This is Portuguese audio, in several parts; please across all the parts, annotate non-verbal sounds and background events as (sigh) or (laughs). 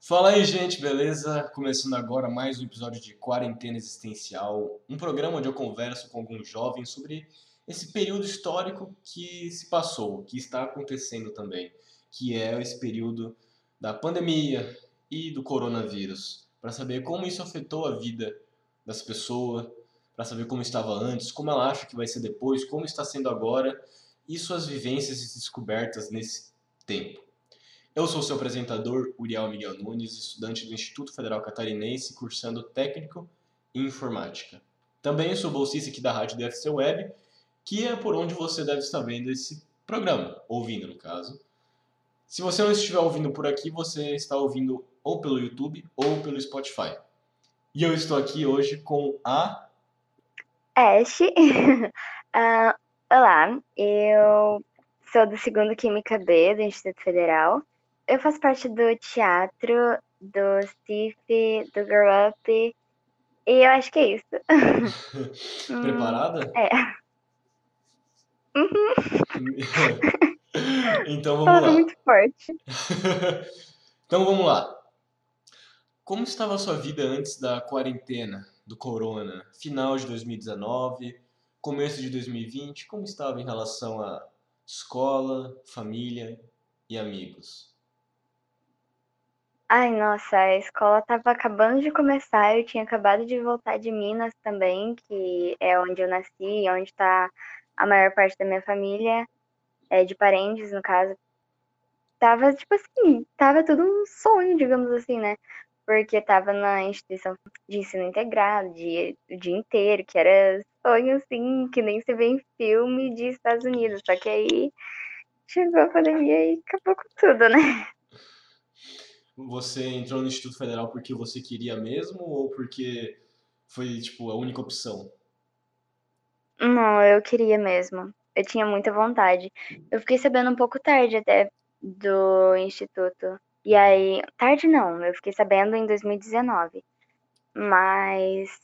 Fala aí, gente, beleza? Começando agora mais um episódio de Quarentena Existencial, um programa onde eu converso com alguns jovens sobre esse período histórico que se passou, que está acontecendo também, que é esse período da pandemia e do coronavírus, para saber como isso afetou a vida das pessoas, para saber como estava antes, como ela acha que vai ser depois, como está sendo agora e suas vivências e descobertas nesse tempo. Eu sou seu apresentador, Uriel Miguel Nunes, estudante do Instituto Federal Catarinense, cursando técnico em informática. Também sou bolsista aqui da rádio DFC Web, que é por onde você deve estar vendo esse programa, ouvindo no caso. Se você não estiver ouvindo por aqui, você está ouvindo ou pelo YouTube ou pelo Spotify. E eu estou aqui hoje com a Ash. uh, (laughs) olá, eu sou do segundo Química B do Instituto Federal eu faço parte do teatro, do CIF, do Grow Up. E eu acho que é isso. (laughs) Preparada? É. Uhum. (laughs) então vamos lá. muito forte. (laughs) então vamos lá. Como estava a sua vida antes da quarentena, do corona? Final de 2019, começo de 2020, como estava em relação a escola, família e amigos? Ai, nossa, a escola estava acabando de começar, eu tinha acabado de voltar de Minas também, que é onde eu nasci, onde está a maior parte da minha família, é, de parentes, no caso. Tava, tipo assim, tava tudo um sonho, digamos assim, né? Porque tava na instituição de ensino integrado, de, o dia inteiro, que era sonho, assim, que nem se vê em filme de Estados Unidos. Só que aí chegou a pandemia e acabou com tudo, né? Você entrou no Instituto Federal porque você queria mesmo ou porque foi, tipo, a única opção? Não, eu queria mesmo. Eu tinha muita vontade. Eu fiquei sabendo um pouco tarde até do instituto. E aí, tarde não, eu fiquei sabendo em 2019. Mas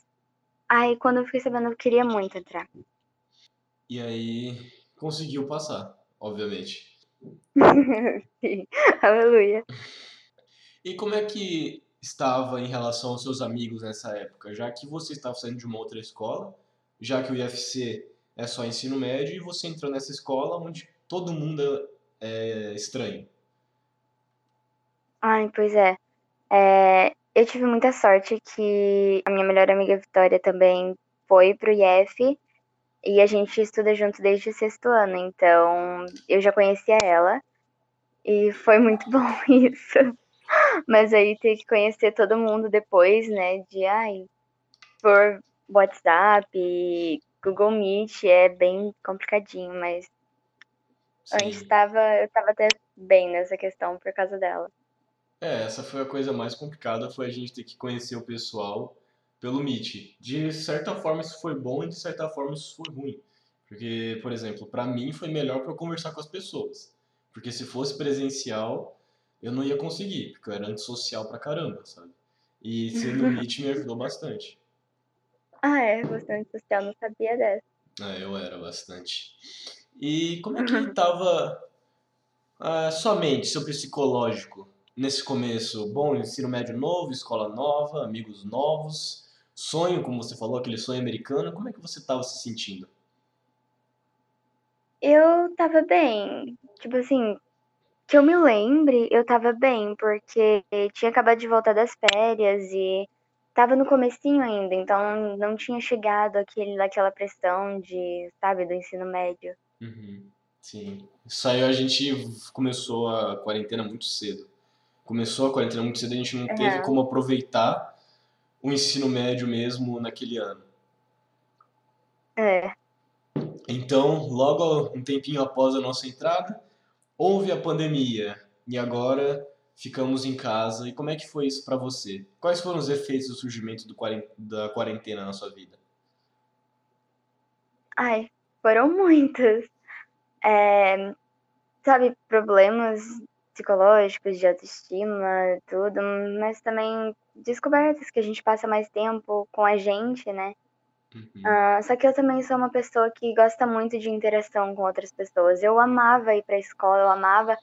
aí quando eu fiquei sabendo eu queria muito entrar. E aí conseguiu passar, obviamente. (laughs) Sim, aleluia. (laughs) E como é que estava em relação aos seus amigos nessa época? Já que você estava saindo de uma outra escola, já que o IFC é só ensino médio, e você entrou nessa escola onde todo mundo é estranho. Ai, pois é. é. Eu tive muita sorte que a minha melhor amiga Vitória também foi pro IF e a gente estuda junto desde o sexto ano, então eu já conhecia ela e foi muito (laughs) bom isso. Mas aí ter que conhecer todo mundo depois, né? De ai, por WhatsApp, Google Meet é bem complicadinho, mas Sim. antes estava, eu estava até bem nessa questão por causa dela. É, essa foi a coisa mais complicada, foi a gente ter que conhecer o pessoal pelo Meet. De certa forma isso foi bom e de certa forma isso foi ruim. Porque, por exemplo, para mim foi melhor para eu conversar com as pessoas. Porque se fosse presencial, eu não ia conseguir, porque eu era antissocial pra caramba, sabe? E ser no Meet me ajudou bastante. Ah, é? Você é antissocial, não sabia dessa. É, eu era bastante. E como é que tava a sua mente, seu psicológico, nesse começo? Bom, ensino médio novo, escola nova, amigos novos, sonho, como você falou, aquele sonho americano. Como é que você tava se sentindo? Eu tava bem. Tipo assim, que eu me lembre, eu tava bem, porque tinha acabado de voltar das férias e tava no comecinho ainda, então não tinha chegado aquele, aquela pressão de, sabe, do ensino médio. Uhum, sim. Isso aí a gente começou a quarentena muito cedo. Começou a quarentena muito cedo, a gente não teve como aproveitar o ensino médio mesmo naquele ano. É. Então, logo um tempinho após a nossa entrada, houve a pandemia e agora ficamos em casa. E como é que foi isso para você? Quais foram os efeitos do surgimento do, da quarentena na sua vida? Ai, foram muitos. É, sabe, problemas psicológicos, de autoestima, tudo, mas também descobertas que a gente passa mais tempo com a gente, né? Uhum. Uh, só que eu também sou uma pessoa que gosta muito de interação com outras pessoas. Eu amava ir para a escola, eu amava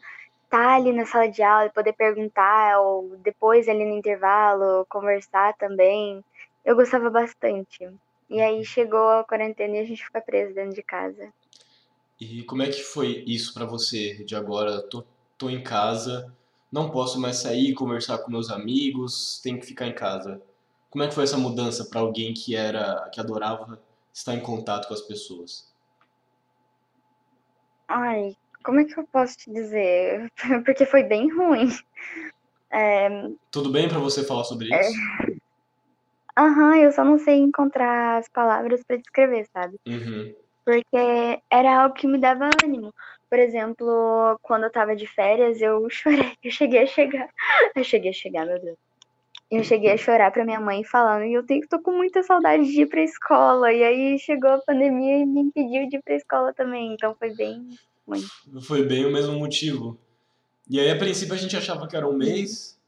estar ali na sala de aula e poder perguntar, ou depois ali no intervalo, conversar também. Eu gostava bastante. E aí chegou a quarentena e a gente fica preso dentro de casa. E como é que foi isso para você? De agora, tô, tô em casa, não posso mais sair, conversar com meus amigos, tenho que ficar em casa. Como é que foi essa mudança para alguém que era, que adorava estar em contato com as pessoas? Ai, como é que eu posso te dizer? (laughs) Porque foi bem ruim. (laughs) É... Tudo bem para você falar sobre isso? (laughs) Aham, uhum, eu só não sei encontrar as palavras para descrever, sabe? Uhum. Porque era algo que me dava ânimo. Por exemplo, quando eu tava de férias, eu chorei. Eu cheguei a chegar. Eu cheguei a chegar, meu Deus. Eu cheguei a chorar pra minha mãe falando, e eu tenho, tô com muita saudade de ir pra escola. E aí chegou a pandemia e me impediu de ir pra escola também. Então foi bem ruim. Foi bem o mesmo motivo. E aí, a princípio, a gente achava que era um mês,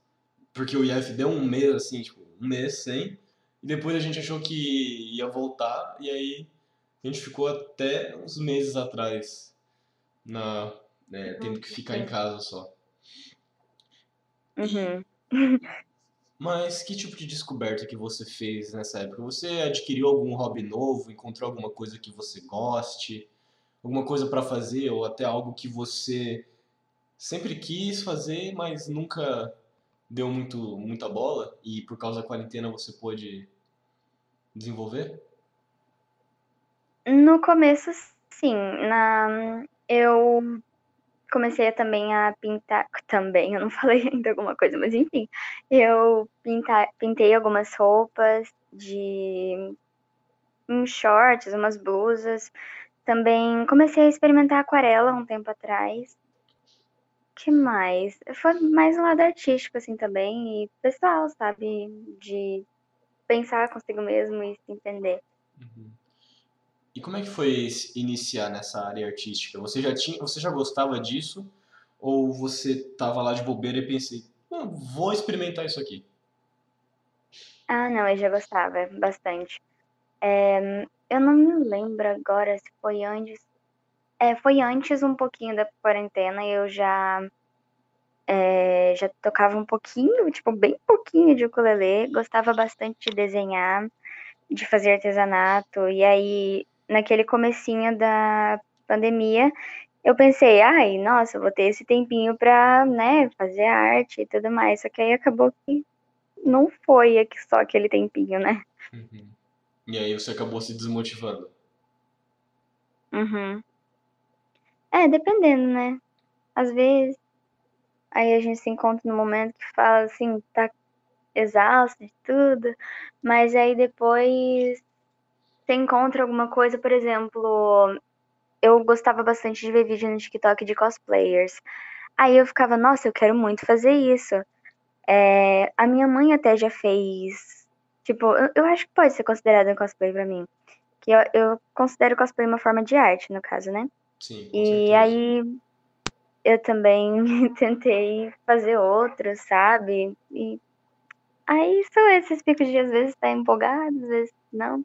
porque o IF deu um mês, assim, tipo, um mês sem. E depois a gente achou que ia voltar, e aí a gente ficou até uns meses atrás na, né, tendo que ficar em casa só. Uhum. (laughs) Mas que tipo de descoberta que você fez nessa época? Você adquiriu algum hobby novo? Encontrou alguma coisa que você goste? Alguma coisa para fazer? Ou até algo que você sempre quis fazer, mas nunca deu muito, muita bola? E por causa da quarentena você pôde desenvolver? No começo, sim. Na, eu comecei também a pintar. (laughs) Também, eu não falei ainda alguma coisa, mas enfim. Eu pinta, pintei algumas roupas de uns shorts, umas blusas. Também comecei a experimentar aquarela um tempo atrás. que mais? Foi mais um lado artístico, assim, também, e pessoal, sabe? De pensar consigo mesmo e se entender. Uhum. E como é que foi iniciar nessa área artística? Você já tinha, você já gostava disso ou você tava lá de bobeira e pensei, ah, vou experimentar isso aqui? Ah, não, eu já gostava bastante. É, eu não me lembro agora se foi antes. É, foi antes um pouquinho da quarentena. Eu já é, já tocava um pouquinho, tipo bem pouquinho de ukulele. Gostava bastante de desenhar, de fazer artesanato. E aí naquele comecinho da pandemia, eu pensei, ai, nossa, vou ter esse tempinho pra, né, fazer arte e tudo mais. Só que aí acabou que não foi só aquele tempinho, né? Uhum. E aí você acabou se desmotivando. Uhum. É, dependendo, né? Às vezes, aí a gente se encontra no momento que fala assim, tá exausto de tudo, mas aí depois você encontra alguma coisa, por exemplo, eu gostava bastante de ver vídeo no TikTok de cosplayers. Aí eu ficava, nossa, eu quero muito fazer isso. É, a minha mãe até já fez. Tipo, eu, eu acho que pode ser considerado um cosplay pra mim. Que eu, eu considero cosplay uma forma de arte, no caso, né? Sim, e certeza. aí eu também (laughs) tentei fazer outros, sabe? E aí são esses picos de às vezes tá empolgado, às vezes não.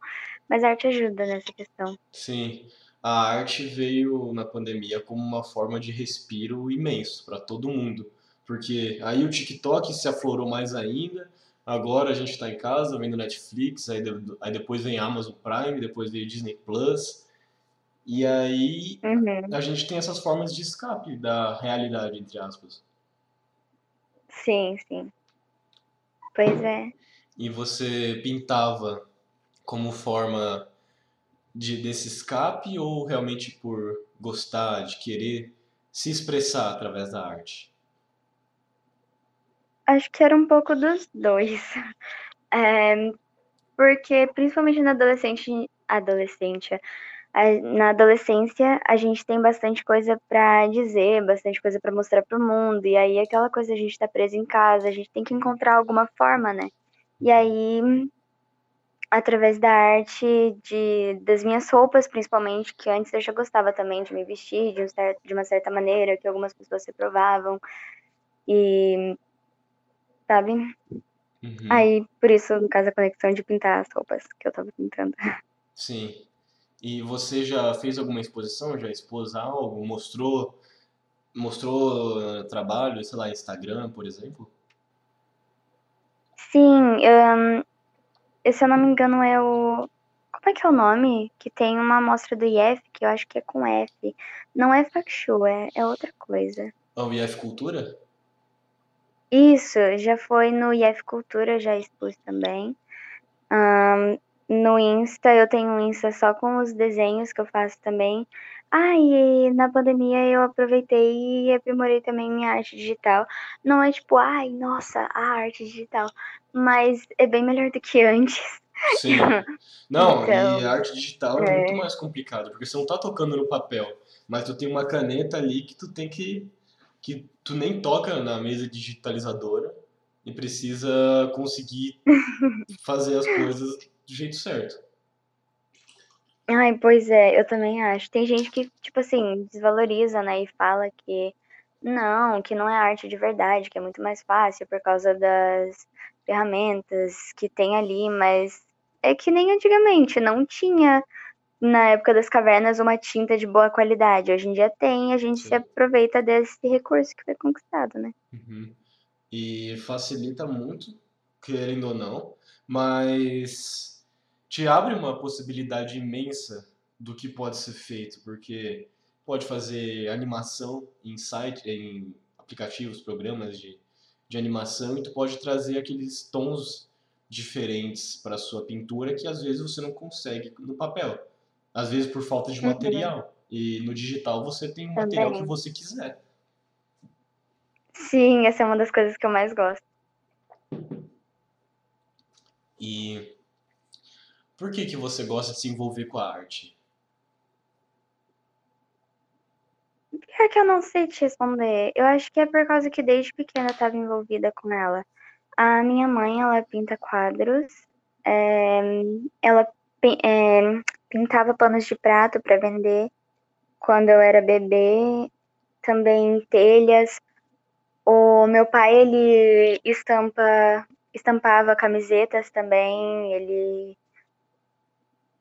Mas a arte ajuda nessa questão. Sim, a arte veio na pandemia como uma forma de respiro imenso para todo mundo. Porque aí o TikTok se aflorou mais ainda, agora a gente está em casa vendo Netflix, aí, de, aí depois vem Amazon Prime, depois vem Disney Plus. E aí uhum. a gente tem essas formas de escape da realidade, entre aspas. Sim, sim. Pois é. E você pintava como forma de, desse escape ou realmente por gostar, de querer se expressar através da arte? Acho que era um pouco dos dois. (laughs) É, porque, principalmente na adolescente, adolescente, na adolescência, a gente tem bastante coisa para dizer, bastante coisa para mostrar para o mundo. E aí, aquela coisa, a gente está preso em casa, a gente tem que encontrar alguma forma, né? E aí, através da arte de, das minhas roupas, principalmente, que antes eu já gostava também de me vestir de, um certo, de uma certa maneira, que algumas pessoas se provavam. E. Sabe? Uhum. Aí, por isso, no caso, a conexão de pintar as roupas que eu tava pintando. Sim. E você já fez alguma exposição? Já expôs algo? Mostrou mostrou eh, trabalho, sei lá, Instagram, por exemplo? Sim, ahn, se eu não me engano é o. Como é que é o nome? Que tem uma amostra do IF, que eu acho que é com F. Não é Facshow, é, é outra coisa. Ah, o IF Cultura? Isso, já foi no IF Cultura, já expus também. Ahn, no Insta, eu tenho um Insta só com os desenhos que eu faço também. Ah, e na pandemia eu aproveitei e aprimorei também minha arte digital. Não é tipo, ai, nossa, a arte digital, mas é bem melhor do que antes. Sim. (laughs) Não, Então, e a arte digital é muito é. mais complicado, porque você não tá tocando no papel, mas tu tem uma caneta ali que tu tem que que tu nem toca na mesa digitalizadora e precisa conseguir (laughs) fazer as coisas do jeito certo. Ai, pois é, eu também acho. Tem gente que, tipo assim, desvaloriza, né, e fala que não, que não é arte de verdade, que é muito mais fácil por causa das ferramentas que tem ali, mas é que nem antigamente, não tinha na época das cavernas uma tinta de boa qualidade. Hoje em dia tem, a gente se Sim. aproveita desse recurso que foi conquistado, né? Uhum. E facilita muito, querendo ou não, mas te abre uma possibilidade imensa do que pode ser feito, porque pode fazer animação em site, em aplicativos, programas de, de animação, e tu pode trazer aqueles tons diferentes para sua pintura que às vezes você não consegue no papel. Às vezes por falta de Uhum, material. E no digital você tem o material que você quiser. Sim, essa é uma das coisas que eu mais gosto. E por que que você gosta de se envolver com a arte? Pior que eu não sei te responder. Eu acho que é por causa que desde pequena eu estava envolvida com ela. A minha mãe, ela pinta quadros. é, ela é, pintava panos de prato para vender quando eu era bebê. Também telhas. O meu pai, ele estampa, estampava camisetas também. Ele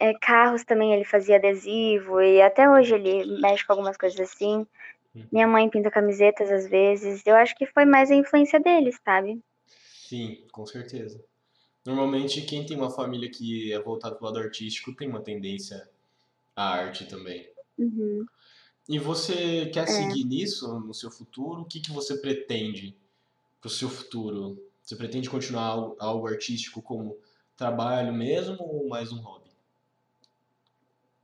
é, carros também ele fazia adesivo e até hoje ele mexe com algumas coisas assim. Minha Uhum. mãe pinta camisetas às vezes. Eu acho que foi mais a influência deles, sabe? Sim, com certeza. Normalmente quem tem uma família que é voltada para o lado artístico tem uma tendência à arte também. Uhum. E você quer É. seguir nisso no seu futuro? O que que você pretende para o seu futuro? Você pretende continuar algo, algo artístico como trabalho mesmo ou mais um hobby?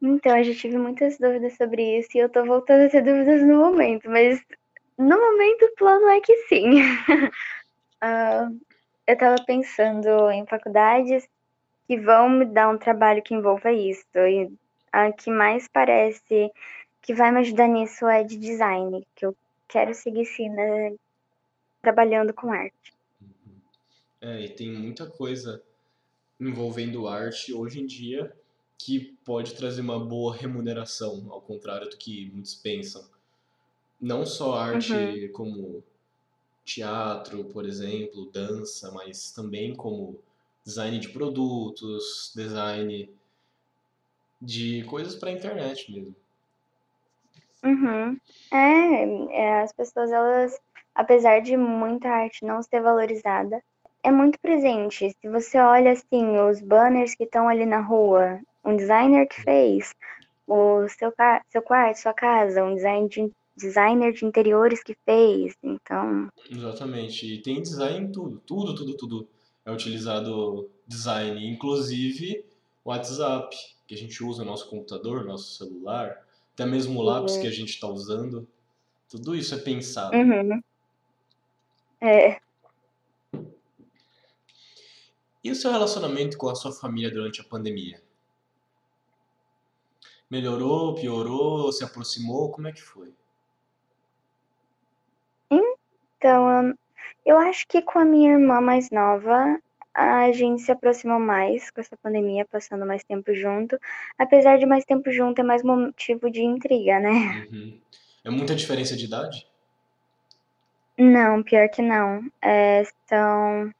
Então, eu já tive muitas dúvidas sobre isso e eu tô voltando a ter dúvidas no momento, mas no momento o plano é que sim. (laughs) Ah, eu tava pensando em faculdades que vão me dar um trabalho que envolva isso. E a que mais parece que vai me ajudar nisso é de design, que eu quero seguir sim, né, trabalhando com arte. Uhum. É, e tem muita coisa envolvendo arte hoje em dia que pode trazer uma boa remuneração, ao contrário do que muitos pensam. Não só Uhum, arte como teatro, por exemplo, dança, mas também como design de produtos, design de coisas para a internet mesmo. uhum. É, é, as pessoas, elas, apesar de muita arte não ser valorizada, é muito presente. Se você olha assim, os banners que estão ali na rua, um designer que fez, o seu, seu quarto, sua casa, um design de, designer de interiores que fez. Então, Exatamente. E tem design em tudo, tudo, tudo, tudo é utilizado design, inclusive o WhatsApp, que a gente usa no nosso computador, nosso celular, até mesmo o lápis que a gente está usando, tudo isso é pensado. uhum, é, E o seu relacionamento com a sua família durante a pandemia? Melhorou, piorou, se aproximou? Como é que foi? então eu, eu acho que com a minha irmã mais nova, a gente se aproximou mais com essa pandemia, passando mais tempo junto. Apesar de mais tempo junto, é mais motivo de intriga, né? Uhum. É muita diferença de idade? Não, pior que não. É, são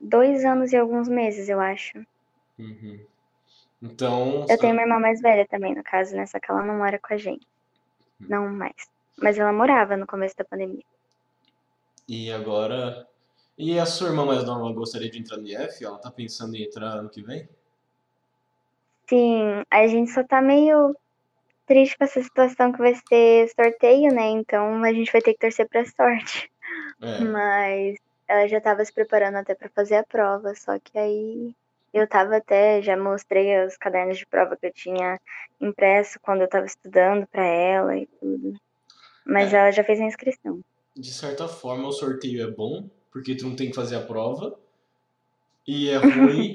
dois anos e alguns meses, eu acho. Uhum. Então, Eu tenho só- uma irmã mais velha também, no caso, né? Só que ela não mora com a gente. Não mais. Mas ela morava no começo da pandemia. E agora. E a sua irmã mais nova gostaria de entrar no IF? Ela tá pensando em entrar ano que vem? Sim, a gente só tá meio triste com essa situação que vai ser sorteio, né? Então a gente vai ter que torcer pra sorte. É. Mas ela já tava se preparando até pra fazer a prova, só que aí eu tava até, já mostrei os cadernos de prova que eu tinha impresso quando eu tava estudando pra ela e tudo. Mas É. ela já fez a inscrição. De certa forma, o sorteio é bom, porque tu não tem que fazer a prova. E é (laughs) ruim,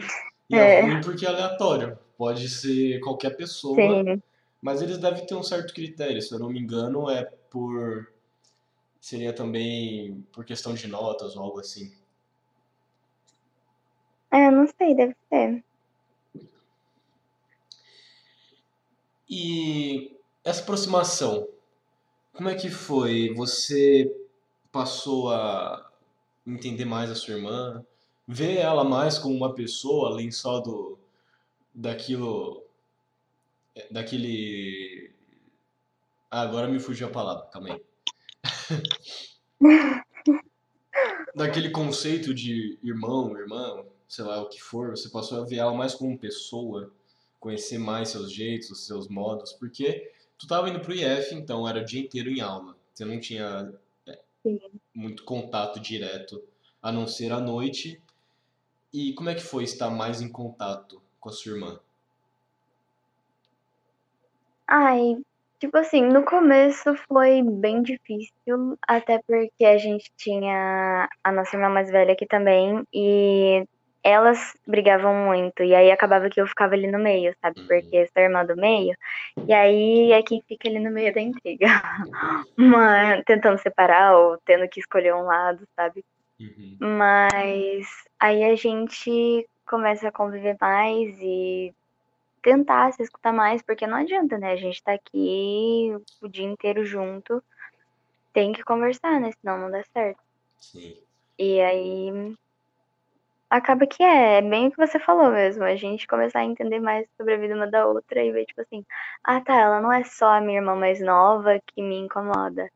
e é É. ruim porque é aleatório. Pode ser qualquer pessoa, Sim, mas eles devem ter um certo critério. Se eu não me engano, é por. Seria também por questão de notas ou algo assim. É, não sei, deve ser. E essa aproximação, como é que foi? Você passou a entender mais a sua irmã, ver ela mais como uma pessoa, além só do daquilo, daquele. Ah, agora me fugiu a palavra, calma aí. (laughs) Daquele conceito de irmão, irmã, sei lá o que for, você passou a ver ela mais como pessoa, conhecer mais seus jeitos, os seus modos, porque tu tava indo pro IF, então era o dia inteiro em aula. Você não tinha é, Sim. muito contato direto, a não ser à noite. E como é que foi estar mais em contato com a sua irmã? Ai, tipo assim, no começo foi bem difícil, até porque a gente tinha a nossa irmã mais velha aqui também, e elas brigavam muito, e aí acabava que eu ficava ali no meio, sabe? Uhum. Porque eu sou irmã do meio, e aí é quem fica ali no meio da intriga. (laughs) Mas tentando separar ou tendo que escolher um lado, sabe? Uhum. Mas aí a gente começa a conviver mais e tentar se escutar mais, porque não adianta, né? A gente tá aqui o dia inteiro junto, tem que conversar, né? Senão não dá certo. Sim. E aí acaba que é, é bem o que você falou mesmo, a gente começar a entender mais sobre a vida uma da outra e ver, tipo assim, ah tá, ela não é só a minha irmã mais nova que me incomoda.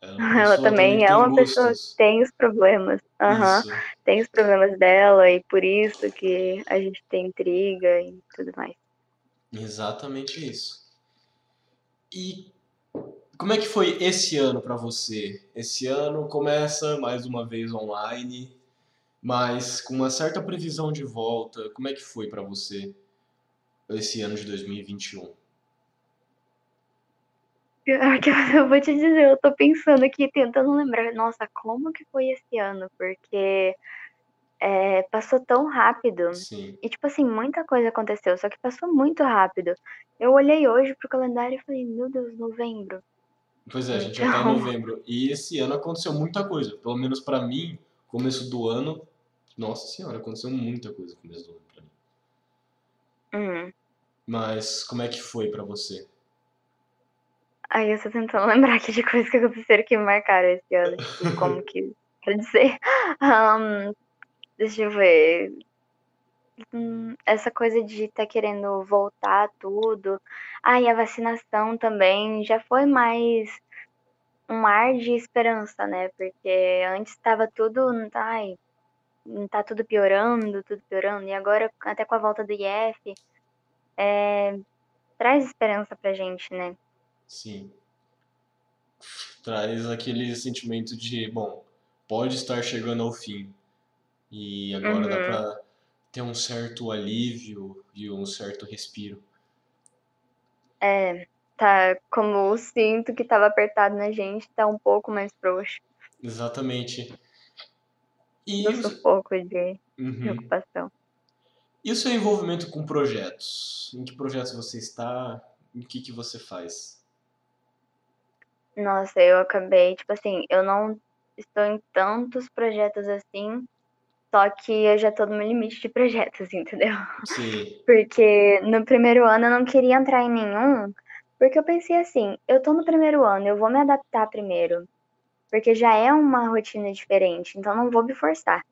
Ela (laughs) é Ela também é uma pessoa que gostos. tem os problemas. Isso. Tem os problemas dela e por isso que a gente tem intriga e tudo mais. Exatamente isso. E como é que foi esse ano para você? Esse ano começa mais uma vez online, mas com uma certa previsão de volta. Como é que foi para você esse ano de 2021? Pior que eu vou te dizer, eu tô pensando aqui, tentando lembrar, nossa, como que foi esse ano? Porque é, passou tão rápido. Sim. E, tipo assim, muita coisa aconteceu, só que passou muito rápido. Eu olhei hoje pro calendário e falei, meu Deus, novembro. Pois é, a gente já tá em Então, novembro. E esse ano aconteceu muita coisa. Pelo menos para mim, começo do ano, nossa senhora, aconteceu muita coisa no começo do ano pra mim. hum. Mas como é que foi para você? Aí eu tô tentando (laughs) lembrar aqui de coisas que aconteceram que me marcaram esse ano, tipo, (laughs) como que, quer dizer, Ahn, deixa eu ver, Hum, essa coisa de estar querendo voltar tudo. Ah, e a vacinação também já foi mais um ar de esperança, né? Porque antes estava tudo, ai, tá tudo piorando, tudo piorando. E agora, até com a volta do IF, é, traz esperança pra gente, né? Sim. Traz aquele sentimento de, bom, pode estar chegando ao fim. E agora dá Uhum. pra ter um certo alívio e um certo respiro. É, tá como o cinto que tava apertado na gente, tá um pouco mais frouxo. Exatamente. E, Do o- sufoco de Uhum. preocupação. E o seu envolvimento com projetos? Em que projetos você está? Em que que você faz? Nossa, eu acabei, tipo assim, eu não estou em tantos projetos assim, só que eu já tô no meu limite de projetos, (laughs) entendeu? Sim, Porque no primeiro ano eu não queria entrar em nenhum, porque eu pensei assim, eu tô no primeiro ano, eu vou me adaptar primeiro, porque já é uma rotina diferente, então não vou me forçar.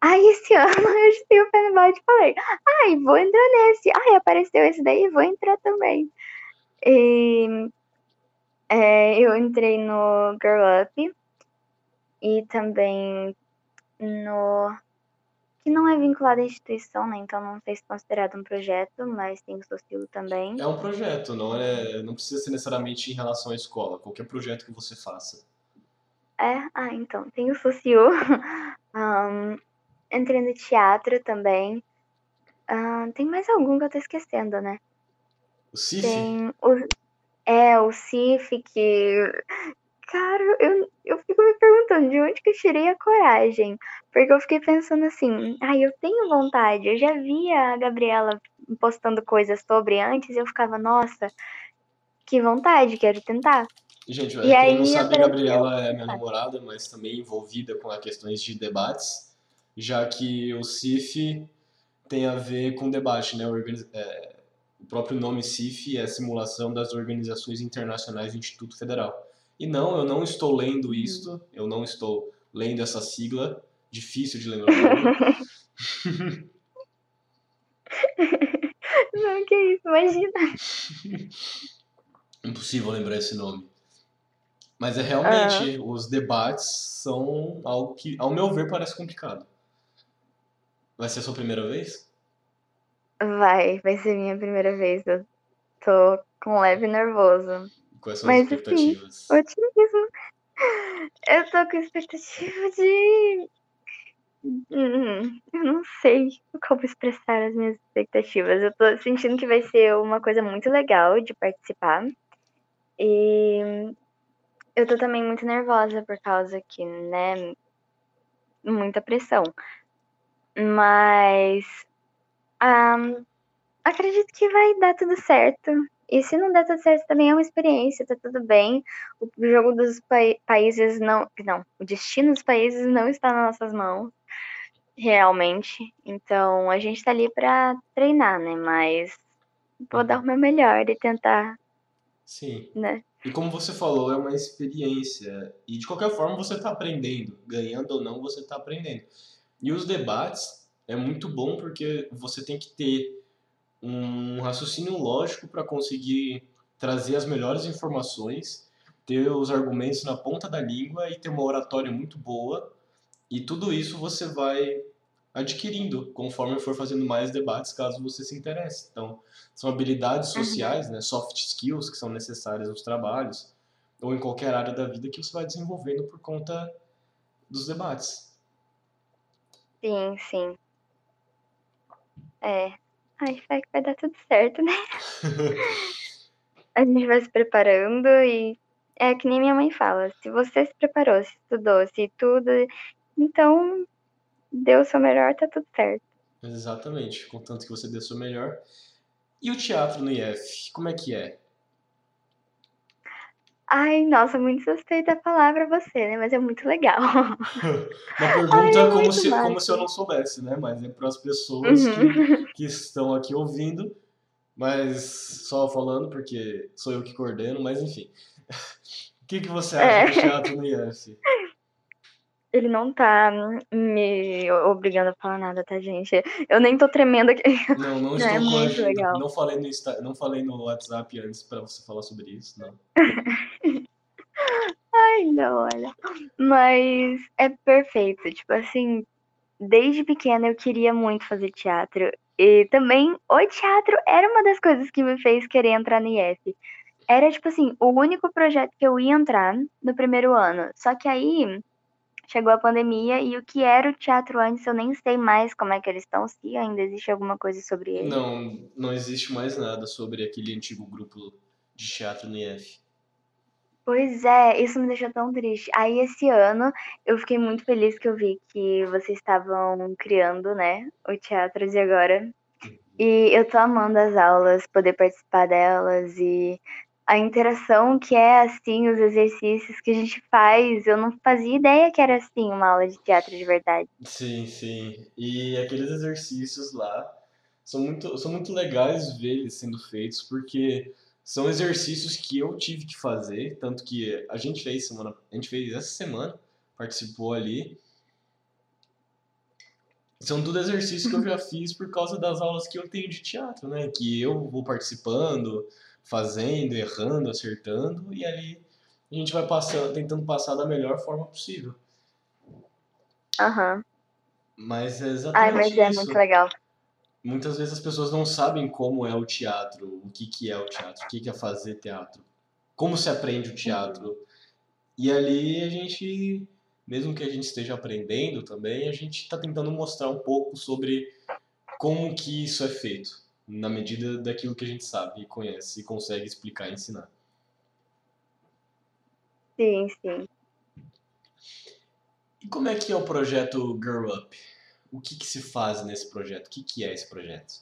Aí esse (laughs) ano eu justei o pé no e falei, ai, vou entrar nesse. Ai, apareceu esse daí, vou entrar também. E É, eu entrei no Girl Up e também no. Que não é vinculado à instituição, né? Então não sei se é considerado um projeto, mas tem o Socilo também. É um projeto, não é, não precisa ser necessariamente em relação à escola, qualquer projeto que você faça. É? Ah, então, tem o Socio. um, entrei no teatro também. Tem mais algum que eu tô esquecendo, né? O CIF? Tem o, é, o CIF que. Cara, eu, eu fico me perguntando de onde que eu tirei a coragem. Porque eu fiquei pensando assim, ai, eu tenho vontade. Eu já via a Gabriela postando coisas sobre antes e eu ficava, nossa, que vontade, quero tentar. Gente, E quem aí não sabe, a Gabriela é minha namorada, mas também envolvida com as questões de debates, já que o CIF tem a ver com debate, né? Organiz- é, o próprio nome CIF é Simulação das Organizações Internacionais do Instituto Federal. E não, eu não estou lendo isto, eu não estou lendo essa sigla, difícil de lembrar. (laughs) Não, que isso, imagina. (laughs) Impossível lembrar esse nome. Mas é realmente, os debates são algo que, ao meu ver, parece complicado. Vai ser a sua primeira vez? Vai, vai ser minha primeira vez. Eu tô com leve nervoso. Quais são Mas, as assim, expectativas? Otimismo. Eu tô com expectativa de. Hum, eu não sei como expressar as minhas expectativas. Eu tô sentindo que vai ser uma coisa muito legal de participar. E eu tô também muito nervosa por causa que, né, muita pressão. Mas ah, acredito que vai dar tudo certo. E se não der tudo certo, também é uma experiência, tá tudo bem. O jogo dos pai- países não. Não, o destino dos países não está nas nossas mãos, realmente. Então a gente tá ali pra treinar, né? Mas vou dar o meu melhor e tentar, Sim. né? E como você falou, é uma experiência. E de qualquer forma você está aprendendo. Ganhando ou não, você está aprendendo. E os debates é muito bom porque você tem que ter um raciocínio lógico para conseguir trazer as melhores informações, ter os argumentos na ponta da língua e ter uma oratória muito boa. E tudo isso você vai adquirindo conforme for fazendo mais debates, caso você se interesse. Então, são habilidades sociais, né, soft skills que são necessárias nos trabalhos ou em qualquer área da vida que você vai desenvolvendo por conta dos debates. Sim, sim. É. Ai, fé que vai dar tudo certo, né? (laughs) A gente vai se preparando e é que nem minha mãe fala, se você se preparou, se estudou, se tudo, então deu o seu melhor, tá tudo certo. Exatamente, contanto que você dê o seu melhor. E o teatro no IF, como é que é? Ai, nossa, muito suspeita a palavra você, né? Mas é muito legal. (laughs) Uma pergunta Ai, é como, se, como se eu não soubesse, né? Mas é para as pessoas Uhum. que, (laughs) que estão aqui ouvindo, mas só falando porque sou eu que coordeno, mas enfim. O que, que você acha É. do teatro (laughs) no IF? Ele não tá me obrigando a falar nada, tá, gente? Eu nem tô tremendo aqui. Não, não Não, estou é muito legal. Não falei no Insta, não falei no WhatsApp antes para você falar sobre isso, não. Ai, não, olha. Mas é perfeito. Tipo assim, desde pequena eu queria muito fazer teatro. E também o teatro era uma das coisas que me fez querer entrar no IF. Era, tipo assim, o único projeto que eu ia entrar no primeiro ano. Só que aí chegou a pandemia e o que era o teatro antes eu nem sei mais como é que eles estão, se ainda existe alguma coisa sobre ele. Não, não existe mais nada sobre aquele antigo grupo de teatro no IF. Pois é, isso me deixou tão triste. Aí esse ano eu fiquei muito feliz que eu vi que vocês estavam criando, né, o Teatro de Agora. E eu tô amando as aulas, poder participar delas e a interação que é assim, os exercícios que a gente faz. Eu não fazia ideia que era assim uma aula de teatro de verdade. Sim, sim. E aqueles exercícios lá são muito, são muito legais ver eles sendo feitos, porque são exercícios que eu tive que fazer, tanto que a gente fez semana, a gente fez essa semana, participou ali. São tudo exercícios que eu já (laughs) fiz por causa das aulas que eu tenho de teatro, né? Que eu vou participando, fazendo, errando, acertando, e ali a gente vai passando, tentando passar da melhor forma possível. Aham. Mas é Ai, exatamente mas é isso. muito legal. Muitas vezes as pessoas não sabem como é o teatro, o que, que é o teatro, o que, que é fazer teatro, como se aprende o teatro. E ali a gente, mesmo que a gente esteja aprendendo também, a gente está tentando mostrar um pouco sobre como que isso é feito, na medida daquilo que a gente sabe e conhece e consegue explicar e ensinar. Sim, sim. E como é que é o projeto Girl Up? O que, que se faz nesse projeto? O que, que é esse projeto?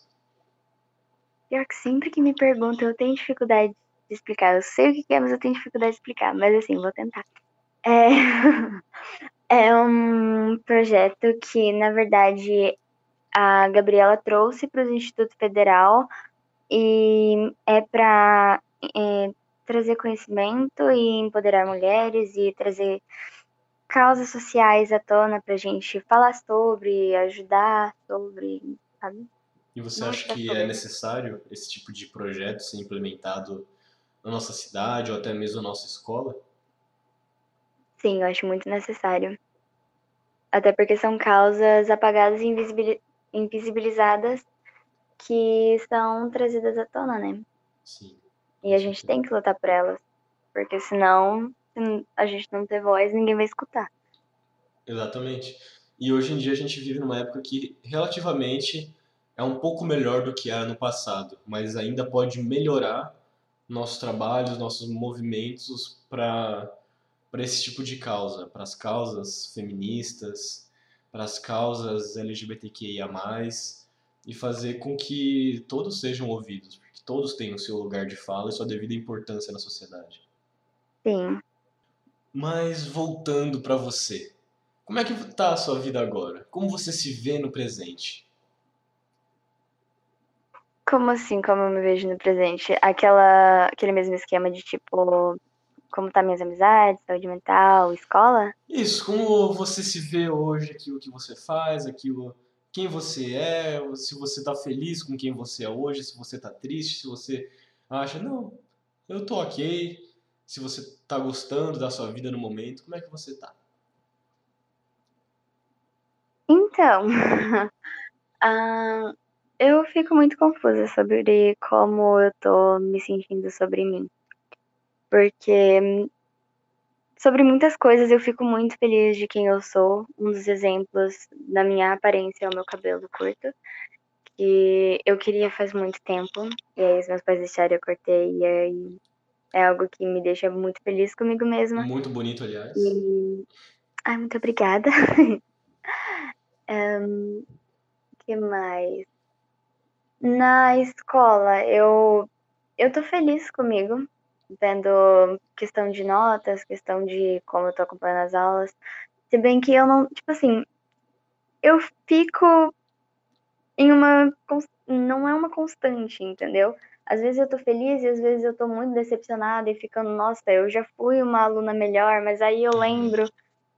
Pior que sempre que me perguntam, eu tenho dificuldade de explicar. Eu sei o que é, mas eu tenho dificuldade de explicar. Mas assim, vou tentar. É, (laughs) é um projeto que, na verdade, a Gabriela trouxe para o Instituto Federal e é para trazer conhecimento e empoderar mulheres e trazer causas sociais à tona para a gente falar sobre, ajudar sobre, sabe? E você acha que é necessário esse tipo de projeto ser implementado na nossa cidade ou até mesmo na nossa escola? Sim, eu acho muito necessário. Até porque são causas apagadas e invisibili- invisibilizadas que são trazidas à tona, né? Sim. E a gente tem que lutar por elas. Porque senão, se a gente não ter voz, ninguém vai escutar. Exatamente. E hoje em dia a gente vive numa época que relativamente é um pouco melhor do que era no passado, mas ainda pode melhorar nossos trabalhos, nossos movimentos para para esse tipo de causa, para as causas feministas, para as causas LGBTQIA+, e fazer com que todos sejam ouvidos, que todos tenham seu lugar de fala e sua devida importância na sociedade. Sim. Mas voltando para você, como é que tá a sua vida agora? Como você se vê no presente? Como assim, como eu me vejo no presente? Aquela, aquele mesmo esquema de tipo, como tá minhas amizades, saúde mental, escola? Isso, como você se vê hoje, aquilo que você faz, aquilo quem você é, se você tá feliz com quem você é hoje, se você tá triste, se você acha, não, eu tô ok, se você tá gostando da sua vida no momento, como é que você tá? Então, (laughs) ah, eu fico muito confusa sobre como eu tô me sentindo sobre mim. Porque sobre muitas coisas eu fico muito feliz de quem eu sou. Um dos exemplos da minha aparência é o meu cabelo curto, que eu queria faz muito tempo. E aí os meus pais deixaram eu cortei e aí é algo que me deixa muito feliz comigo mesma. Muito bonito, aliás. E... Ai, muito obrigada. (laughs) um, que mais? Na escola, eu, eu tô feliz comigo, vendo questão de notas, questão de como eu tô acompanhando as aulas. Se bem que eu não, tipo assim, eu fico em uma. Não é uma constante, entendeu? Às vezes eu tô feliz e às vezes eu tô muito decepcionada e ficando, nossa, eu já fui uma aluna melhor, mas aí eu lembro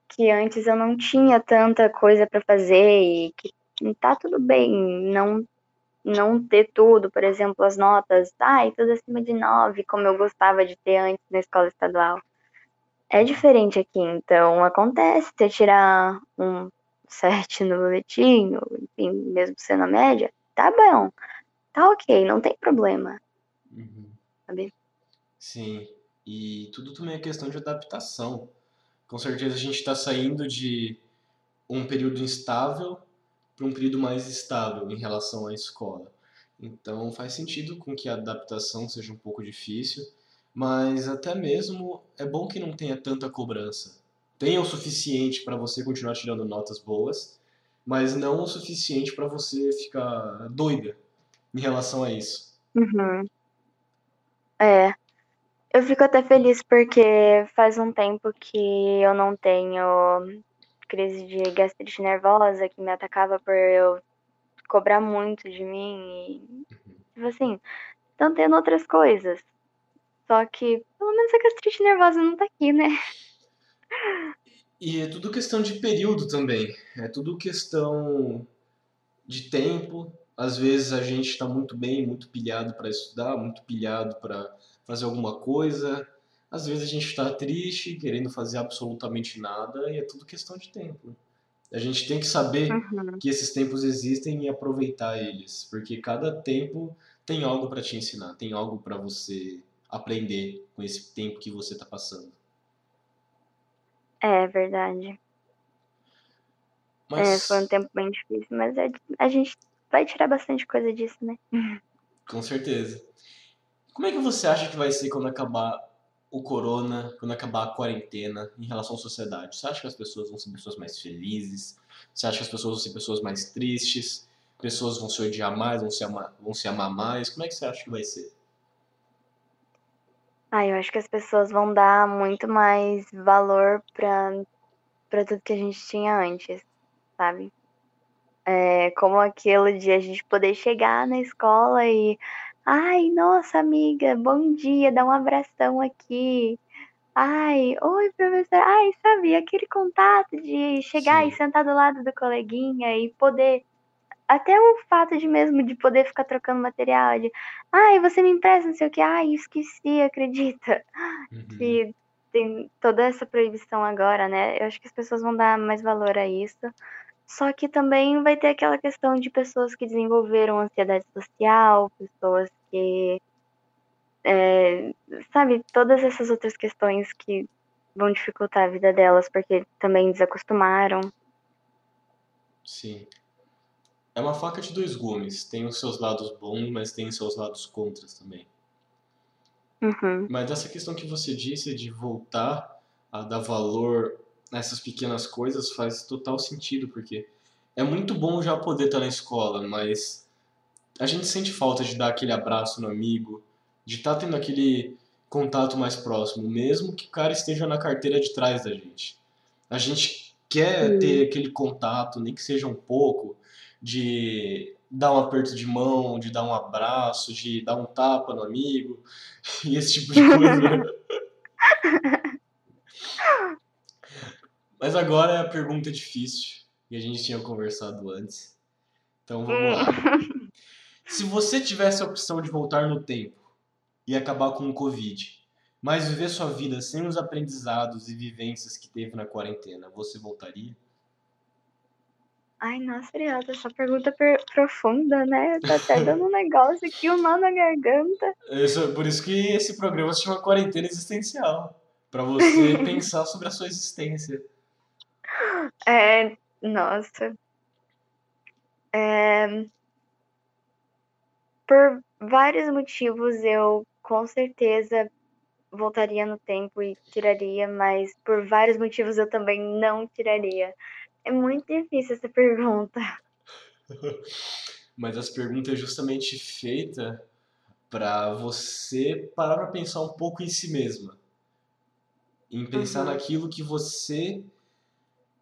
que antes eu não tinha tanta coisa pra fazer e que tá tudo bem não não ter tudo, por exemplo, as notas, ai, tudo acima de 9, como eu gostava de ter antes na escola estadual. É diferente aqui, então acontece você tirar um 7 no boletim, enfim, mesmo sendo a média, tá bom, tá ok, não tem problema, Uhum. sabe? Sim, e tudo também é questão de adaptação. Com certeza a gente está saindo de um período instável para um período mais estável em relação à escola. Então faz sentido com que a adaptação seja um pouco difícil, mas até mesmo é bom que não tenha tanta cobrança. Tenha o suficiente para você continuar tirando notas boas, mas não o suficiente para você ficar doida em relação a isso. Uhum. É, eu fico até feliz porque faz um tempo que eu não tenho crise de gastrite nervosa que me atacava por eu cobrar muito de mim e, tipo assim, estão tendo outras coisas. Só que, pelo menos a gastrite nervosa não tá aqui, né? E é tudo questão de período também. É tudo questão de tempo, às vezes a gente está muito bem, muito pilhado para estudar, muito pilhado para fazer alguma coisa. Às vezes a gente está triste, querendo fazer absolutamente nada, e é tudo questão de tempo. A gente tem que saber Uhum. que esses tempos existem e aproveitar eles, porque cada tempo tem algo para te ensinar, tem algo para você aprender com esse tempo que você está passando. É verdade. É, foi um Mas, tempo bem difícil, mas a, a gente vai tirar bastante coisa disso, né? (laughs) com certeza. Como é que você acha que vai ser quando acabar o corona, quando acabar a quarentena em relação à sociedade? Você acha que as pessoas vão ser pessoas mais felizes? Você acha que as pessoas vão ser pessoas mais tristes? Pessoas vão se odiar mais, vão se amar, vão se amar mais? Como é que você acha que vai ser? Ah, eu acho que as pessoas vão dar muito mais valor pra, pra tudo que a gente tinha antes, sabe? É como aquilo de a gente poder chegar na escola e. Ai, nossa amiga, bom dia, dá um abração aqui. Ai, oi, professor. Ai, sabe, aquele contato de chegar e Sim. sentar do lado do coleguinha e poder. Até o fato de mesmo de poder ficar trocando material, de ai, você me empresta não sei o que, ai, esqueci, acredita? (laughs) Uhum. Que tem toda essa proibição agora, né? Eu acho que as pessoas vão dar mais valor a isso. Só que também vai ter aquela questão de pessoas que desenvolveram ansiedade social, pessoas que, é, sabe, todas essas outras questões que vão dificultar a vida delas, porque também desacostumaram. Sim. É uma faca de dois gumes. Tem os seus lados bons, mas tem os seus lados contras também. Uhum, Mas essa questão que você disse de voltar a dar valor nessas pequenas coisas faz total sentido, porque é muito bom já poder estar na escola, mas a gente sente falta de dar aquele abraço no amigo, de estar tendo aquele contato mais próximo, mesmo que o cara esteja na carteira de trás da gente. A gente quer sim. ter aquele contato, nem que seja um pouco, de dar um aperto de mão, de dar um abraço, de dar um tapa no amigo, (laughs) e esse tipo de coisa. (laughs) Mas agora é a pergunta difícil, que a gente tinha conversado antes. Então vamos lá. Hum. (laughs) Se você tivesse a opção de voltar no tempo e acabar com o Covid, mas viver sua vida sem os aprendizados e vivências que teve na quarentena, você voltaria? Ai, nossa, Ariel, essa pergunta per- profunda, né? Tá até dando um negócio aqui, um nó na garganta. Isso- por isso que esse programa se chama Quarentena Existencial, para você (laughs) pensar sobre a sua existência. (laughs) É, nossa. É, por vários motivos eu com certeza voltaria no tempo e tiraria, mas por vários motivos eu também não tiraria. É muito difícil essa pergunta. (laughs) Mas essa pergunta é justamente feita para você parar para pensar um pouco em si mesma, em pensar Uhum. naquilo que você,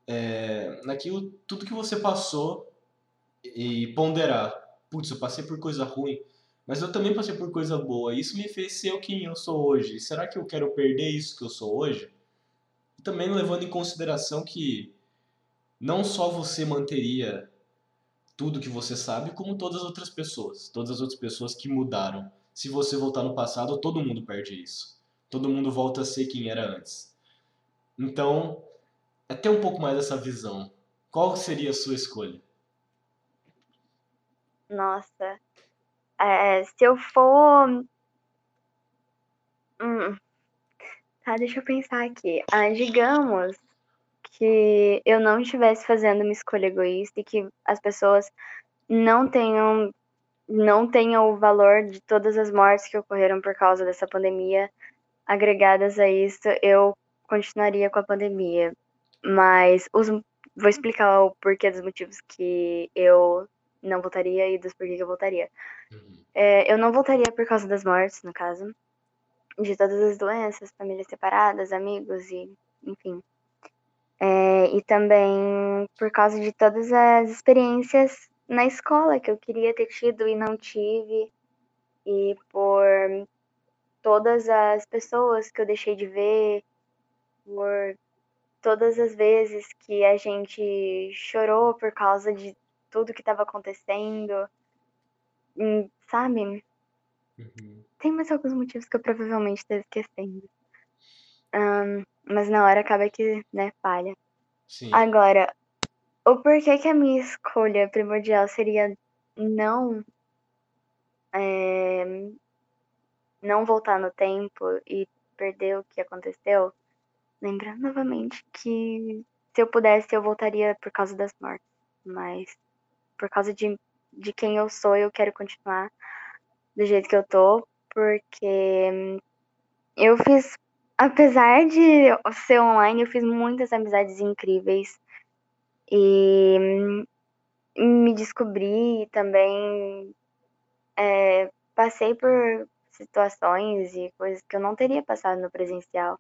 é, naquilo tudo que você passou e ponderar. Putz, eu passei por coisa ruim, mas eu também passei por coisa boa. Isso me fez ser quem eu sou hoje. Será que eu quero perder isso que eu sou hoje? Também levando em consideração que não só você manteria tudo que você sabe, como todas as outras pessoas, todas as outras pessoas que mudaram. Se você voltar no passado, todo mundo perde isso. Todo mundo volta a ser quem era antes. Então, é ter um pouco mais dessa visão. Qual seria a sua escolha? Nossa. É, se eu for. Hum, tá, deixa eu pensar aqui. Ah, digamos que eu não estivesse fazendo uma escolha egoísta e que as pessoas não tenham não tenham o valor de todas as mortes que ocorreram por causa dessa pandemia agregadas a isso, eu continuaria com a pandemia. Mas os, vou explicar o porquê dos motivos que eu não votaria e dos porquê que eu votaria. Uhum. É, eu não votaria por causa das mortes, no caso, de todas as doenças, famílias separadas, amigos e enfim. É, e também por causa de todas as experiências na escola que eu queria ter tido e não tive, e por todas as pessoas que eu deixei de ver, por todas as vezes que a gente chorou por causa de tudo que estava acontecendo. sabe? Uhum. Tem mais alguns motivos que eu provavelmente estou esquecendo. mas na hora acaba que, né, falha. Sim. Agora, o porquê que a minha escolha primordial seria não é, não voltar no tempo e perder o que aconteceu, lembrando novamente que se eu pudesse eu voltaria por causa das mortes, mas por causa de, de quem eu sou eu quero continuar do jeito que eu tô, porque eu fiz, apesar de ser online, eu fiz muitas amizades incríveis e me descobri também é, passei por situações e coisas que eu não teria passado no presencial.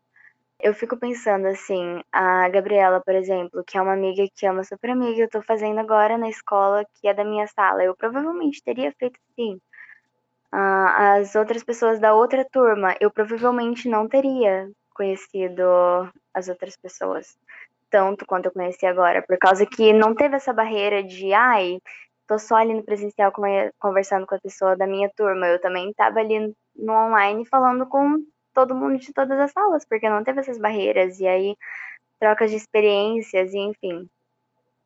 Eu fico pensando assim, a Gabriela, por exemplo, que é uma amiga que é uma super amiga, eu tô fazendo agora na escola que é da minha sala. Eu provavelmente teria feito sim. Ah, as outras pessoas da outra turma, eu provavelmente não teria conhecido as outras pessoas tanto quanto eu conheci agora, por causa que não teve essa barreira de, ai, tô só ali no presencial conversando com a pessoa da minha turma. Eu também tava ali no online falando com todo mundo de todas as salas, porque não teve essas barreiras. E aí, trocas de experiências, e enfim.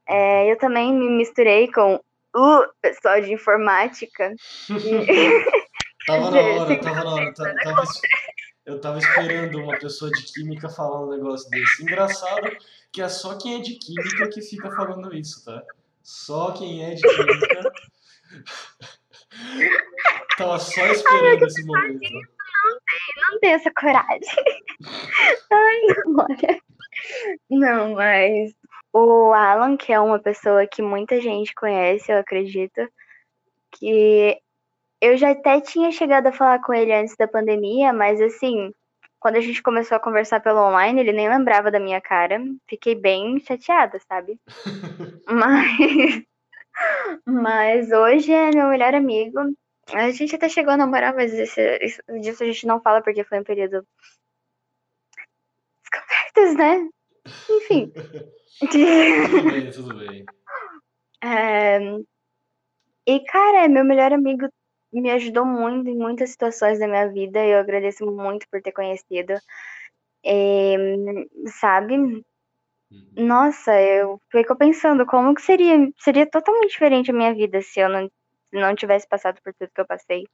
É, eu também me misturei com o pessoal de informática. (laughs) tava na hora, tava na hora. Tava, tava, eu tava esperando uma pessoa de química falar um negócio desse. Engraçado que é só quem é de química que fica falando isso, tá? Só quem é de química. (laughs) Tava só esperando Ai, esse momento. Não tem essa coragem. (laughs) Ai, olha. Não, mas o Alan, que é uma pessoa que muita gente conhece, eu acredito, que eu já até tinha chegado a falar com ele antes da pandemia, mas assim, quando a gente começou a conversar pelo online, ele nem lembrava da minha cara. Fiquei bem chateada, sabe? (laughs) mas, mas hoje é meu melhor amigo. A gente até chegou a namorar, mas esse, disso a gente não fala porque foi um período descobertas, né? Enfim. tudo bem, tudo bem. (laughs) É... E, cara, meu melhor amigo me ajudou muito em muitas situações da minha vida. Eu agradeço muito por ter conhecido. É, sabe? Uhum. Nossa, eu fico pensando como que seria, seria totalmente diferente a minha vida se eu não, não tivesse passado por tudo que eu passei.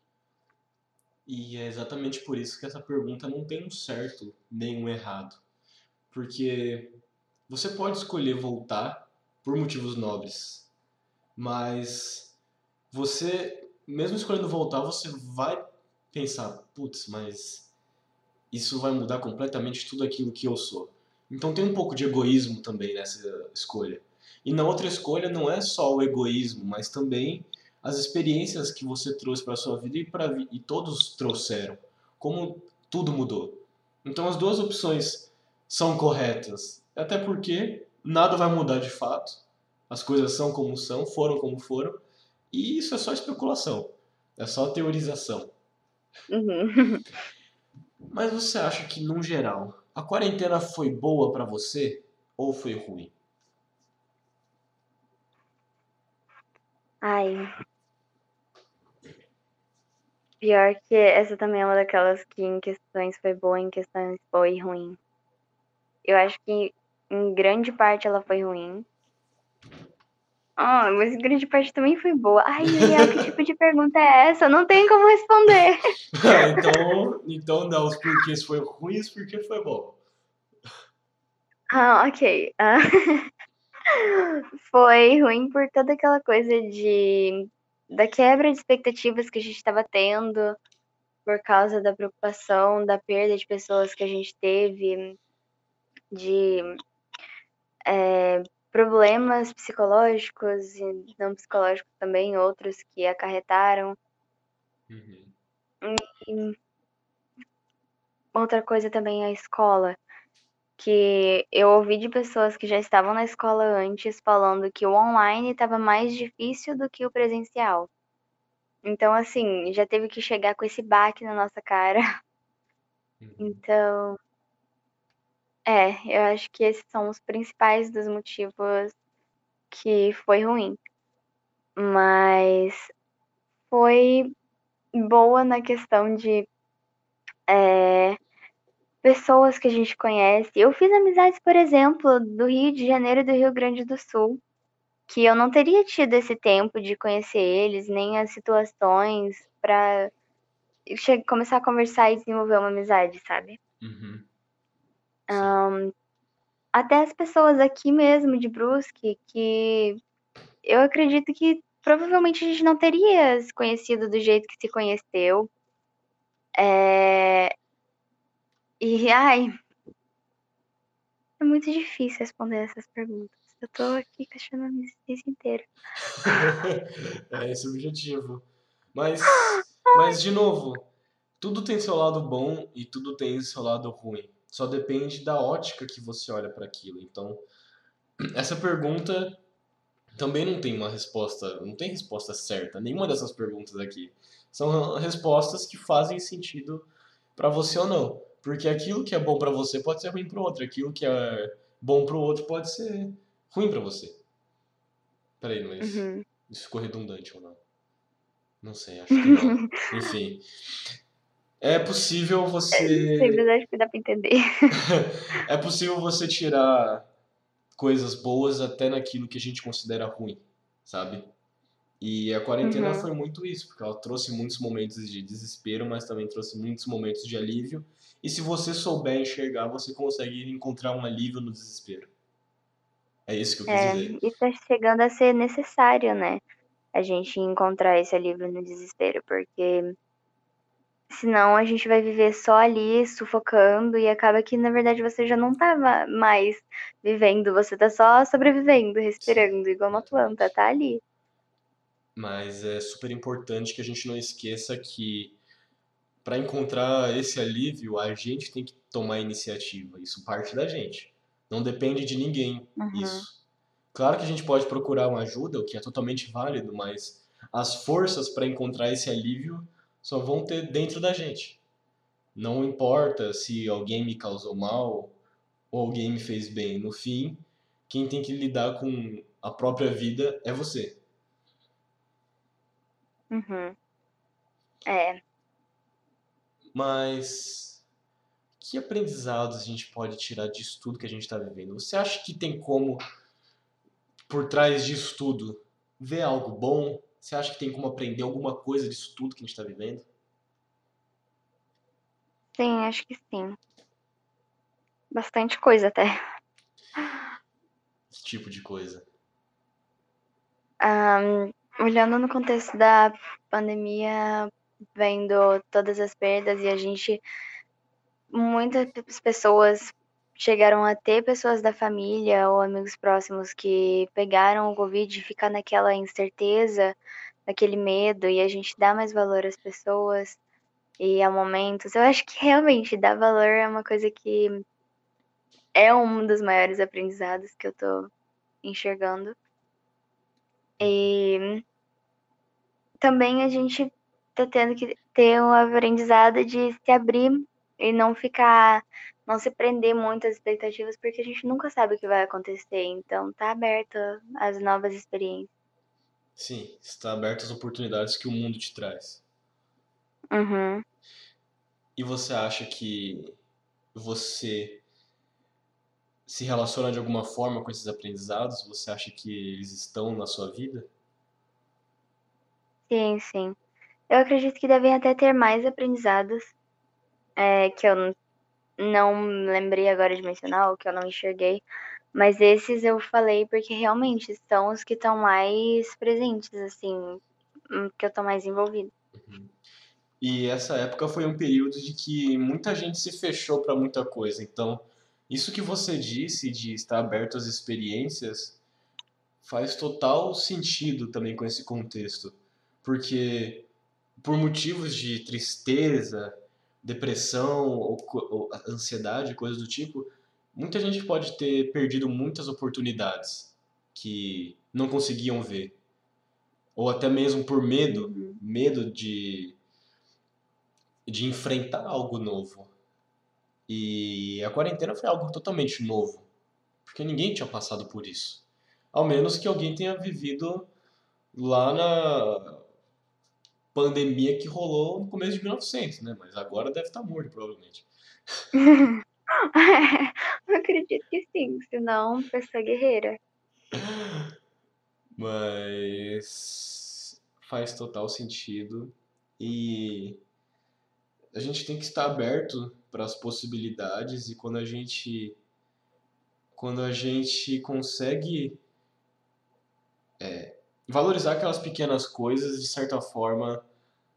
E é exatamente por isso que essa pergunta não tem um certo nem um errado. Porque você pode escolher voltar por motivos nobres, mas você mesmo escolhendo voltar, você vai pensar, putz, mas isso vai mudar completamente tudo aquilo que eu sou. Então tem um pouco de egoísmo também nessa escolha. E na outra escolha não é só o egoísmo, mas também as experiências que você trouxe para sua vida e, pra, e todos trouxeram. Como tudo mudou. Então as duas opções são corretas. Até porque nada vai mudar de fato. As coisas são como são, foram como foram. E isso é só especulação. É só teorização. Uhum. (laughs) Mas você acha que, no geral, a quarentena foi boa para você ou foi ruim? Ai. Pior que essa também é uma daquelas que em questões foi boa, em questões foi ruim. Eu acho que em grande parte ela foi ruim. Ah, mas grande parte também foi boa. Ai, Uriel, que tipo de pergunta é essa? Não tem como responder. (laughs) então, então não, os porquês foi ruim e os porquês foi bom. Ah, ok. Ah, (laughs) foi ruim por toda aquela coisa de da quebra de expectativas que a gente estava tendo por causa da preocupação, da perda de pessoas que a gente teve, de é, problemas psicológicos e não psicológicos também, outros que acarretaram. Uhum. E outra coisa também é a escola, que eu ouvi de pessoas que já estavam na escola antes falando que o online estava mais difícil do que o presencial. Então, assim, já teve que chegar com esse baque na nossa cara. Uhum. Então, é, eu acho que esses são os principais dos motivos que foi ruim. Mas foi boa na questão de é, pessoas que a gente conhece. Eu fiz amizades, por exemplo, do Rio de Janeiro e do Rio Grande do Sul, que eu não teria tido esse tempo de conhecer eles, nem as situações para começar a conversar e desenvolver uma amizade, sabe? Uhum. Um, até as pessoas aqui mesmo de Brusque, que eu acredito que provavelmente a gente não teria se conhecido do jeito que se conheceu. É... E, ai, é muito difícil responder essas perguntas. Eu tô aqui questionando a existência inteira. (laughs) é esse o objetivo. Mas, mas, de novo, tudo tem seu lado bom e tudo tem seu lado ruim. Só depende da ótica que você olha para aquilo. Então, (clears throat) essa pergunta também não tem uma resposta, não tem resposta certa. Nenhuma dessas perguntas aqui são respostas que fazem sentido para você ou não. Porque aquilo que é bom para você pode ser ruim para o outro, aquilo que é bom para o outro pode ser ruim para você. Peraí, mas uhum. isso ficou redundante ou não? Não sei, acho que não. (laughs) Enfim. É possível você. Simples, acho que dá pra entender. (laughs) é possível você tirar coisas boas até naquilo que a gente considera ruim, sabe? E a quarentena uhum. foi muito isso, porque ela trouxe muitos momentos de desespero, mas também trouxe muitos momentos de alívio. E se você souber enxergar, você consegue encontrar um alívio no desespero. É isso que eu quis é, dizer. Isso tá chegando a ser necessário, né? A gente encontrar esse alívio no desespero, porque Senão a gente vai viver só ali, sufocando, e acaba que, na verdade, você já não tá mais vivendo, você tá só sobrevivendo, respirando, igual uma planta, tá ali. Mas é super importante que a gente não esqueça que para encontrar esse alívio, a gente tem que tomar iniciativa. Isso parte da gente. Não depende de ninguém uhum. isso. Claro que a gente pode procurar uma ajuda, o que é totalmente válido, mas as forças para encontrar esse alívio só vão ter dentro da gente. Não importa se alguém me causou mal ou alguém me fez bem. No fim, quem tem que lidar com a própria vida é você. Uhum. É. Mas que aprendizados a gente pode tirar disso tudo que a gente está vivendo? Você acha que tem como, por trás disso tudo, ver algo bom? Você acha que tem como aprender alguma coisa disso tudo que a gente está vivendo? Sim, acho que sim. Bastante coisa até. Que tipo de coisa? Um, olhando no contexto da pandemia, vendo todas as perdas e a gente. Muitas pessoas chegaram a ter pessoas da família ou amigos próximos que pegaram o Covid e ficar naquela incerteza, naquele medo, e a gente dá mais valor às pessoas e a momentos. Eu acho que realmente dar valor é uma coisa que é um dos maiores aprendizados que eu tô enxergando. E também a gente tá tendo que ter um aprendizado de se abrir e não ficar não se prender muito às expectativas, porque a gente nunca sabe o que vai acontecer. Então, tá aberto às novas experiências. Sim, está aberto às oportunidades que o mundo te traz. Uhum. E você acha que você se relaciona de alguma forma com esses aprendizados? Você acha que eles estão na sua vida? Sim, sim. Eu acredito que devem até ter mais aprendizados é, que eu não lembrei agora de mencionar, ou que eu não enxerguei. Mas esses eu falei porque realmente são os que estão mais presentes, assim, hum, que eu tô mais envolvida. E essa época foi um período de que muita gente se fechou para muita coisa. Então, isso que você disse de estar aberto às experiências faz total sentido também com esse contexto. Porque por motivos de tristeza, depressão ou, ou ansiedade, coisas do tipo, muita gente pode ter perdido muitas oportunidades que não conseguiam ver. Ou até mesmo por medo, uhum. medo de, de enfrentar algo novo. E a quarentena foi algo totalmente novo, porque ninguém tinha passado por isso. Ao menos que alguém tenha vivido lá na pandemia que rolou no começo de 1900, né? Mas agora deve estar morto, provavelmente. (laughs) Eu acredito que sim, senão pessoa guerreira. Mas faz total sentido e a gente tem que estar aberto para as possibilidades e quando a gente quando a gente consegue é, valorizar aquelas pequenas coisas, de certa forma,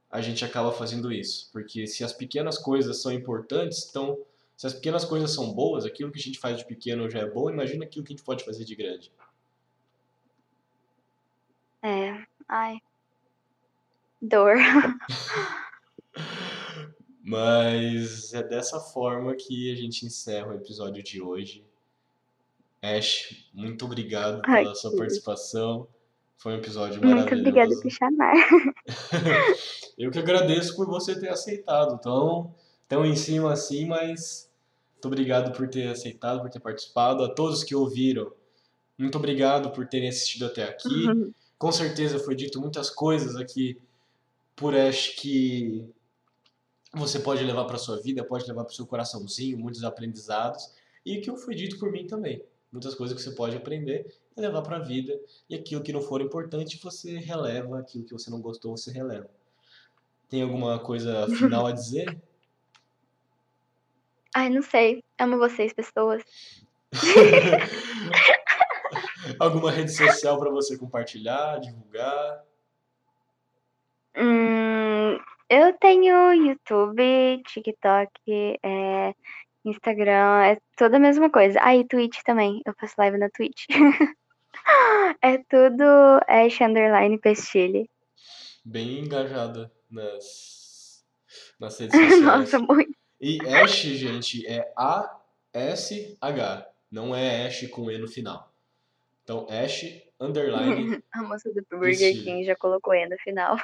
a gente acaba fazendo isso. Porque se as pequenas coisas são importantes, então, se as pequenas coisas são boas, aquilo que a gente faz de pequeno já é bom, imagina aquilo que a gente pode fazer de grande. É, ai. Dor. (laughs) Mas é dessa forma que a gente encerra o episódio de hoje. Ash, muito obrigado pela Ai, sua participação. Foi um episódio maravilhoso. Muito obrigada por chamar. (laughs) Eu que agradeço por você ter aceitado. Tão, tão em cima assim, mas muito obrigado por ter aceitado, por ter participado. A todos que ouviram, muito obrigado por terem assistido até aqui. Uhum. Com certeza foi dito muitas coisas aqui por Ash que você pode levar para sua vida, pode levar para o seu coraçãozinho, muitos aprendizados. E que foi dito por mim também. Muitas coisas que você pode aprender e levar para a vida. E aquilo que não for importante, você releva. Aquilo que você não gostou, você releva. Tem alguma coisa final a dizer? (laughs) Ai, não sei. Amo vocês, pessoas. (laughs) alguma rede social para você compartilhar, divulgar? Hum, eu tenho YouTube, TikTok, é, Instagram, é toda a mesma coisa. Ah, e Twitch também. Eu faço live na Twitch. (laughs) é tudo Ash Underline Pestilhe. Bem engajada nas, nas redes (laughs) sociais. Nossa, muito. E Ash, gente, é A-S-H. Não é Ash com E no final. Então, Ash Underline. (laughs) A moça do Burger King já colocou E no final.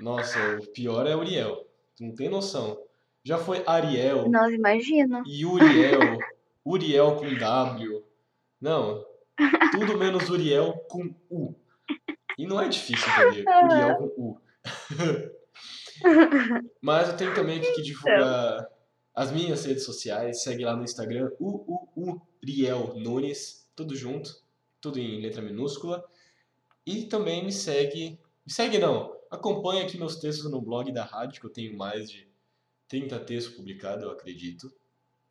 Nossa, o pior é Uriel. Tu não tem noção. Já foi Ariel. Nossa, imagina. Uriel. Uriel com W. Não. Tudo menos Uriel com U. E não é difícil entender. (laughs) Uriel com U. (laughs) Mas eu tenho também aqui que divulgar as minhas redes sociais. Segue lá no Instagram, Uriel Nunes, tudo junto, tudo em letra minúscula. E também me segue, me segue não, acompanha aqui meus textos no blog da rádio, que eu tenho mais de 30 textos publicados, eu acredito.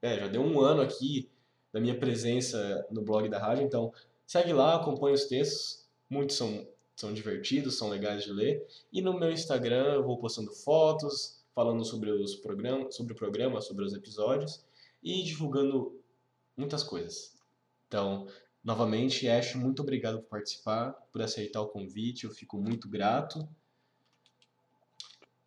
É, já deu um ano aqui da minha presença no blog da rádio, então segue lá, acompanha os textos, muitos são, são divertidos, são legais de ler. E no meu Instagram eu vou postando fotos, falando sobre os programas, sobre o programa, sobre os episódios e divulgando muitas coisas. Então, novamente, Ash, muito obrigado por participar, por aceitar o convite, eu fico muito grato.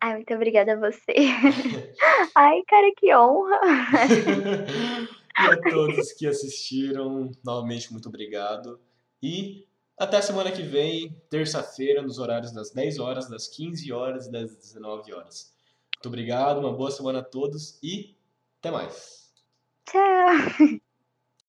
Ai, muito obrigada a você. (laughs) Ai, cara, que honra. (laughs) e a todos que assistiram, novamente, muito obrigado. E até semana que vem, terça-feira, nos horários das 10 horas, das 15 horas e das 19 horas. Muito obrigado, uma boa semana a todos e até mais. Tchau. (laughs)